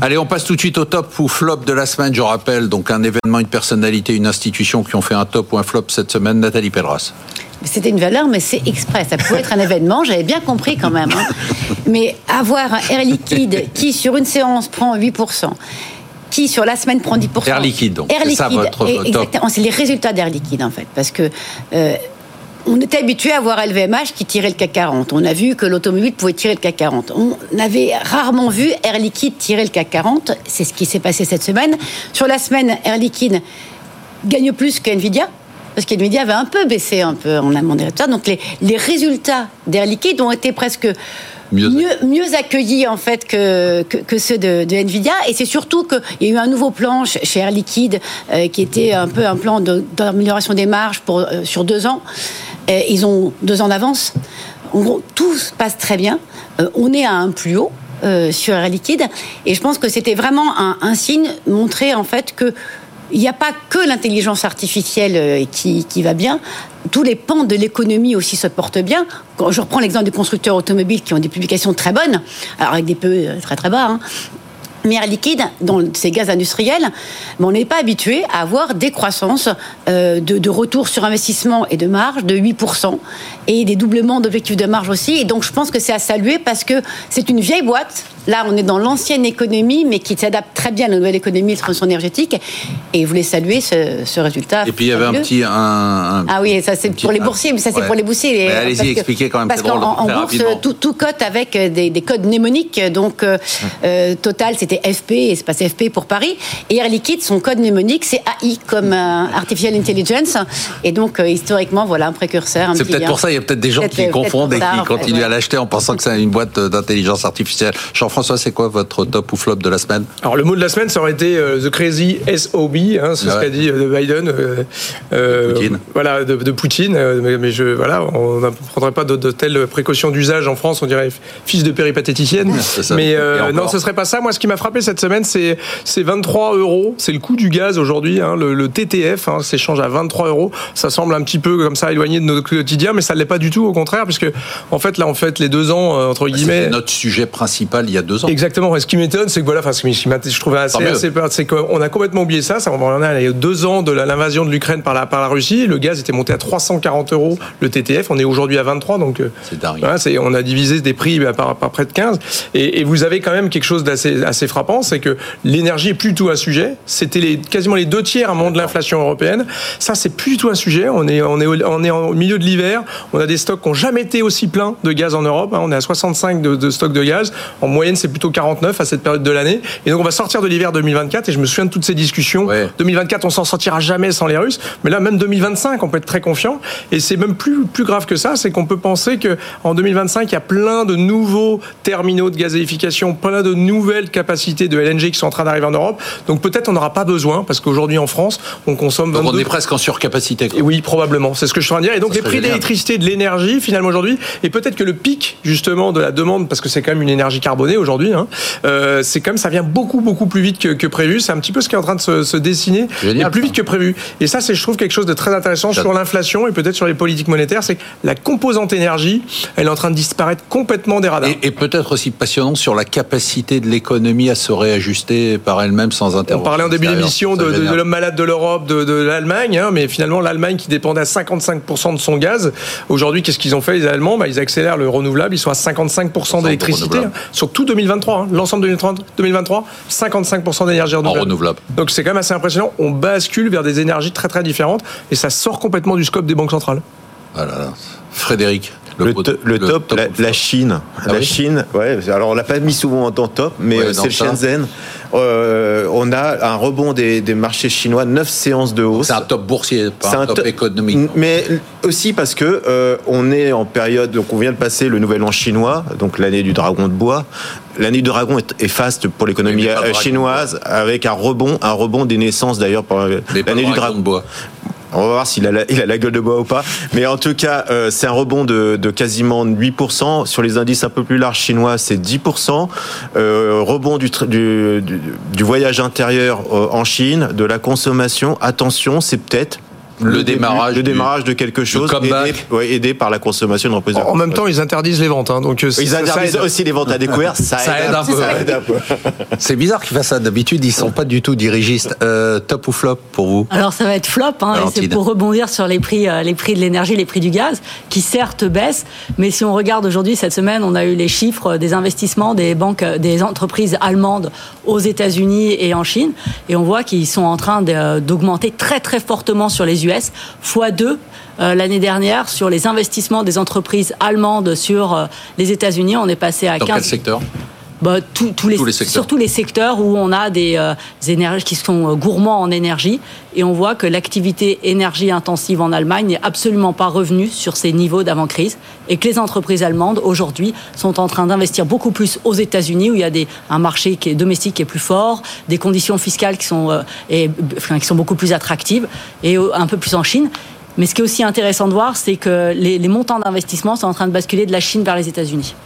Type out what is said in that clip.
Allez, on passe tout de suite au top ou flop de la semaine. Je rappelle, donc un événement, une personnalité, une institution qui ont fait un top ou un flop cette semaine. Nathalie Pelleras. C'était une valeur, mais c'est exprès. Ça pouvait être un événement, j'avais bien compris quand même. Hein. Mais avoir un Air Liquide qui, sur une séance, prend 8%, qui, sur la semaine, prend 10%. Air Liquide, donc. Air Liquide, ça votre top. exactement. C'est les résultats d'Air Liquide, en fait. Parce que. euh, on était habitué à voir LVMH qui tirait le CAC 40. On a vu que l'automobile pouvait tirer le CAC 40. On avait rarement vu Air Liquide tirer le CAC 40. C'est ce qui s'est passé cette semaine. Sur la semaine, Air Liquide gagne plus que Nvidia. Parce qu'Nvidia avait un peu baissé un peu en amont des résultats. Donc les, les résultats d'Air Liquide ont été presque Mieux mieux, accueillis en fait que, que, que ceux de, de Nvidia. Et c'est surtout qu'il y a eu un nouveau plan chez Air Liquide euh, qui était un peu un plan de- d'amélioration des marges pour, euh, sur deux ans. Ils ont deux ans d'avance. En gros, tout se passe très bien. Euh, on est à un plus haut. euh, sur Air Liquide et je pense que c'était vraiment un, signe montrer en fait que il n'y a pas que l'intelligence artificielle euh, qui, va bien. Tous les pans de l'économie aussi se portent bien. Je reprends l'exemple des constructeurs automobiles qui ont des publications très bonnes, alors avec des PE très très bas. hein. Mais Air Liquide, dans ces gaz industriels, ben, on n'est pas habitué à avoir des croissances euh, de, de retour sur investissement et de marge de 8% et des doublements d'objectifs de marge aussi. Et donc je pense que c'est à saluer parce que c'est une vieille boîte. Là, on est dans l'ancienne économie, mais qui s'adapte très bien à la nouvelle économie de transition énergétique. Et je voulais saluer ce, ce résultat. Et puis il y avait un petit. Un, un- Ah oui, ça c'est pour les boursiers, mais ça c'est Ouais. pour les boursiers. Allez-y, expliquez quand même, Parce qu'en en très bourse, tout, tout cote avec des, des codes mnémoniques. Donc, euh, euh, Total, c'était FP, et c'est passé FP pour Paris. Et Air Liquide, son code mnémonique, c'est AI, comme euh, Artificial Intelligence. Et donc, euh, historiquement, voilà un précurseur. C'est peut-être pour ça, il y a peut-être des gens qui confondent et qui continuent à l'acheter en pensant que c'est une boîte d'intelligence artificielle. Jean-François, c'est quoi votre top ou flop de la semaine Alors le mot de la semaine, ça aurait été euh, the crazy SOB, hein, c'est ce Ouais. qu'a dit euh, de Biden, euh, Poutine. voilà, de, de Poutine. mais, mais je, voilà, on ne prendrait pas de, de telles précautions d'usage en France, on dirait fils de péripatéticienne. Ça. mais non, ce serait pas ça. Moi, ce qui m'a frappé cette semaine, c'est c'est 23 euros, c'est le coût du gaz aujourd'hui, hein, le, le TTF, hein, s'échange à 23 euros. Ça semble un petit peu comme ça éloigné de notre quotidien, mais ça l'est pas du tout, au contraire, puisque en fait là, on fait les deux ans entre guillemets. C'était notre sujet principal il y a deux ans. Exactement. Et ce qui m'étonne, c'est que voilà, enfin, ce qui je trouvais assez, peur, c'est qu'on a complètement oublié ça. Ça, on en a il y a deux ans de l'invasion de l'Ukraine par la, par la Russie. Le gaz était monté à 340 euros le TTF. On est aujourd'hui à 23, donc euh, C'est dingue. voilà, on a divisé des prix bah, par, par près de 15. Et, et vous avez quand même quelque chose d'assez assez frappant, c'est que l'énergie est plus du tout un sujet. C'était les, quasiment les deux tiers à un moment de l'inflation européenne. Ça, c'est plus du tout un sujet. On est, on est, au- on est en milieu de l'hiver. On a des stocks qui n'ont jamais été aussi pleins de gaz en Europe. hein. On est à 65 de, de stocks de gaz. En moyenne, c'est plutôt 49 à cette période de l'année. Et donc, on va sortir de l'hiver 2024. Et je me souviens de toutes ces discussions. Ouais. 2024, on s'en sortira jamais sans les Russes. Mais là, même 2025, on peut être très confiant. Et c'est même plus, plus grave que ça. C'est qu'on peut penser que en 2025, il y a plein de nouveaux terminaux de gazéification, plein de nouvelles capacités de LNG qui sont en train d'arriver en Europe. Donc peut-être on n'aura pas besoin parce qu'aujourd'hui en France, on consomme Donc 22 on est presque en surcapacité. quoi. et oui, probablement. C'est ce que je suis en train de dire. Et donc, Ça les prix de génial. l'électricité et de l'énergie, finalement, aujourd'hui, et peut-être que le pic, justement, de la demande, parce que c'est quand même une énergie carbonée aujourd'hui, hein, euh, c'est même, ça vient beaucoup, beaucoup plus vite que, que prévu. C'est un petit peu ce qui est en train de se, se dessiner, Génial, mais plus vite que prévu. Et ça, c'est, je trouve, quelque chose de très intéressant sur l'inflation et peut-être sur les politiques monétaires. C'est que la composante énergie, elle est en train de disparaître complètement des radars. Et, et peut-être aussi passionnant sur la capacité de l'économie à se réajuster par elle-même sans On intervention. parlait en début d'émission de, de- génial. de l'homme malade de l'Europe, de, de l'Allemagne, hein, mais finalement l'Allemagne qui dépendait à 55% de son gaz. Aujourd'hui, qu'est-ce qu'ils ont fait les Allemands? Bah, Ils accélèrent le renouvelable, ils sont à 55% d'électricité hein, sur tout 2023. hein. L'ensemble de 2030 2023, 55% d'énergie En renouvelable. renouvelable. Donc c'est quand même assez impressionnant. On bascule vers des énergies très très différentes et ça sort complètement du scope des banques centrales. Ah là là. Frédéric. Le, pot- to- le top, la. Chine. Ah la oui Chine, ouais. Alors on l'a pas mis souvent en temps top, mais Ouais, euh, c'est le. Shenzhen. Euh, on a un rebond des, des marchés chinois, 9 séances de hausse. C'est un top boursier, pas C'est un, top top- économique. Mais aussi parce que euh, on est en période, donc on vient de passer le nouvel an chinois, donc l'année du dragon de bois. L'année du dragon est, est faste pour l'économie chinoise, avec un rebond, un rebond des naissances d'ailleurs pour l'année du dragon de bois. On va voir s'il a, la, gueule de bois ou pas. Mais en tout cas, euh, c'est un rebond de, quasiment 8%. Sur les indices un peu plus larges chinois, c'est 10%. Euh, rebond du, du voyage intérieur euh, en Chine, de la consommation. Attention, c'est peut-être le, démarrage, le démarrage de quelque chose aidé, ouais, aidé, par la consommation de En même temps, ils interdisent les ventes. Hein, donc euh, ils interdisent aussi les ventes à découvert. Ça, ça, aide, un peu. C'est bizarre qu'ils fassent ça. D'habitude, ils sont pas du tout dirigistes. Euh, top ou flop pour vous Alors ça va être flop. Hein, c'est pour rebondir sur les prix, euh, les prix de l'énergie, les prix du gaz, qui certes baissent, mais si on regarde aujourd'hui cette semaine, on a eu les chiffres des investissements des banques, des entreprises allemandes aux États-Unis et en Chine, et on voit qu'ils sont en train d'augmenter très très fortement sur les US, fois 2 euh, l'année dernière sur les investissements des entreprises allemandes sur euh, les États-Unis. On est passé à Dans quel secteur? Bah, tous, les, surtout les secteurs où on a des, euh, énergies qui sont gourmands en énergie et on voit que l'activité énergie intensive en Allemagne n'est absolument pas revenue sur ces niveaux d'avant-crise et que les entreprises allemandes aujourd'hui sont en train d'investir beaucoup plus aux États-Unis où il y a des, un marché qui est domestique qui est plus fort, des conditions fiscales qui sont, et, enfin, qui sont beaucoup plus attractives et un peu plus en Chine. Mais ce qui est aussi intéressant de voir, c'est que les, montants d'investissement sont en train de basculer de la Chine vers les États-Unis.